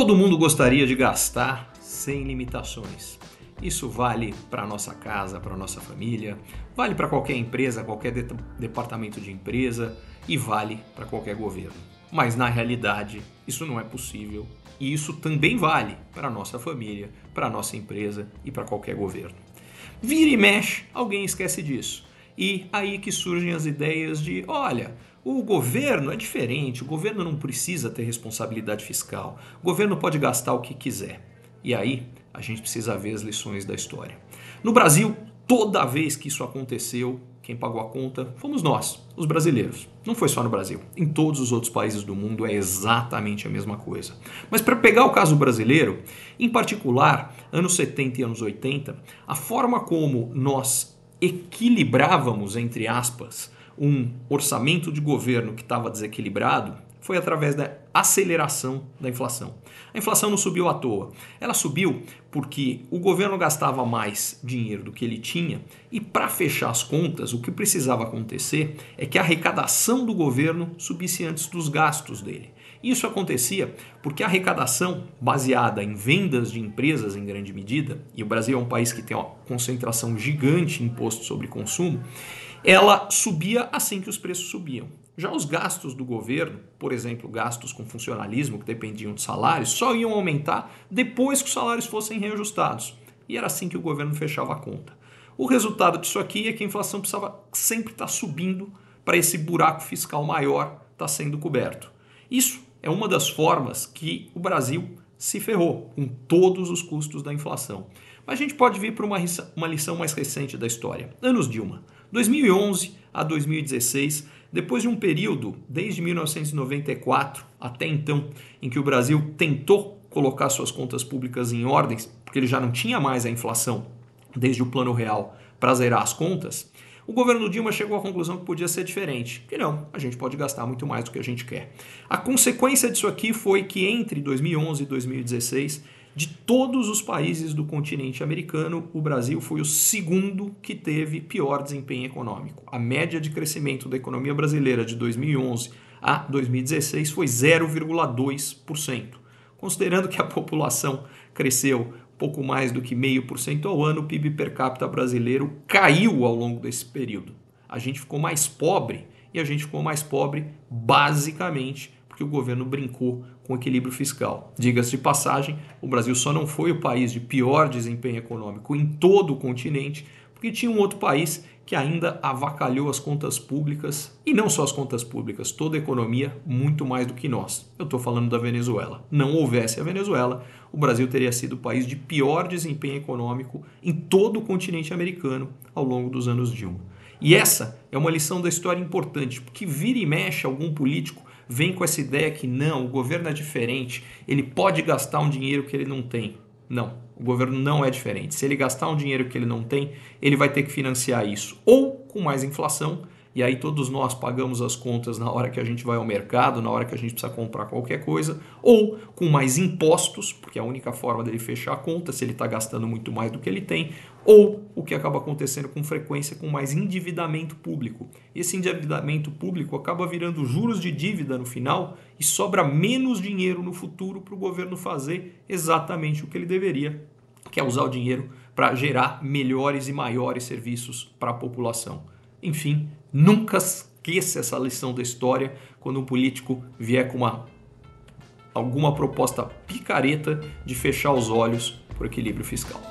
Todo mundo gostaria de gastar sem limitações. Isso vale para nossa casa, para nossa família, vale para qualquer empresa, qualquer de departamento de empresa e vale para qualquer governo. Mas na realidade, isso não é possível e isso também vale para nossa família, para nossa empresa e para qualquer governo. Vira e mexe, alguém esquece disso. E aí que surgem as ideias de, olha, o governo é diferente, o governo não precisa ter responsabilidade fiscal, o governo pode gastar o que quiser. E aí a gente precisa ver as lições da história. No Brasil, toda vez que isso aconteceu, quem pagou a conta fomos nós, os brasileiros. Não foi só no Brasil. Em todos os outros países do mundo é exatamente a mesma coisa. Mas para pegar o caso brasileiro, em particular, anos 70 e anos 80, a forma como nós equilibrávamos, entre aspas, um orçamento de governo que estava desequilibrado foi através da aceleração da inflação. A inflação não subiu à toa. Ela subiu porque o governo gastava mais dinheiro do que ele tinha e, para fechar as contas, o que precisava acontecer é que a arrecadação do governo subisse antes dos gastos dele. Isso acontecia porque a arrecadação, baseada em vendas de empresas em grande medida, e o Brasil é um país que tem uma concentração gigante em imposto sobre consumo, ela subia assim que os preços subiam. Já os gastos do governo, por exemplo, gastos com funcionalismo que dependiam de salários, só iam aumentar depois que os salários fossem reajustados. E era assim que o governo fechava a conta. O resultado disso aqui é que a inflação precisava sempre estar subindo para esse buraco fiscal maior estar sendo coberto. Isso é uma das formas que o Brasil se ferrou com todos os custos da inflação. Mas a gente pode vir para uma, uma lição mais recente da história. Anos Dilma. 2011 a 2016, depois de um período, desde 1994 até então, em que o Brasil tentou colocar suas contas públicas em ordens, porque ele já não tinha mais a inflação desde o Plano Real para zerar as contas, o governo Dilma chegou à conclusão que podia ser diferente, que não, a gente pode gastar muito mais do que a gente quer. A consequência disso aqui foi que entre 2011 e 2016 de todos os países do continente americano, o Brasil foi o segundo que teve pior desempenho econômico. A média de crescimento da economia brasileira de 2011 a 2016 foi 0,2%. Considerando que a população cresceu pouco mais do que 0,5% ao ano, o PIB per capita brasileiro caiu ao longo desse período. A gente ficou mais pobre e a gente ficou mais pobre basicamente porque o governo brincou com equilíbrio fiscal. Diga-se de passagem, o Brasil só não foi o país de pior desempenho econômico em todo o continente, porque tinha um outro país que ainda avacalhou as contas públicas, e não só as contas públicas, toda a economia, muito mais do que nós. Eu estou falando da Venezuela. Não houvesse a Venezuela, o Brasil teria sido o país de pior desempenho econômico em todo o continente americano ao longo dos anos Dilma. E essa é uma lição da história importante, porque vira e mexe algum político vem com essa ideia que não, o governo é diferente, ele pode gastar um dinheiro que ele não tem. Não, o governo não é diferente. Se ele gastar um dinheiro que ele não tem, ele vai ter que financiar isso ou com mais inflação e aí todos nós pagamos as contas na hora que a gente vai ao mercado, na hora que a gente precisa comprar qualquer coisa, ou com mais impostos, porque é a única forma dele fechar a conta, se ele está gastando muito mais do que ele tem, ou o que acaba acontecendo com frequência com mais endividamento público. Esse endividamento público acaba virando juros de dívida no final e sobra menos dinheiro no futuro para o governo fazer exatamente o que ele deveria, que é usar o dinheiro para gerar melhores e maiores serviços para a população. Enfim, nunca esqueça essa lição da história quando um político vier com uma alguma proposta picareta de fechar os olhos para o equilíbrio fiscal.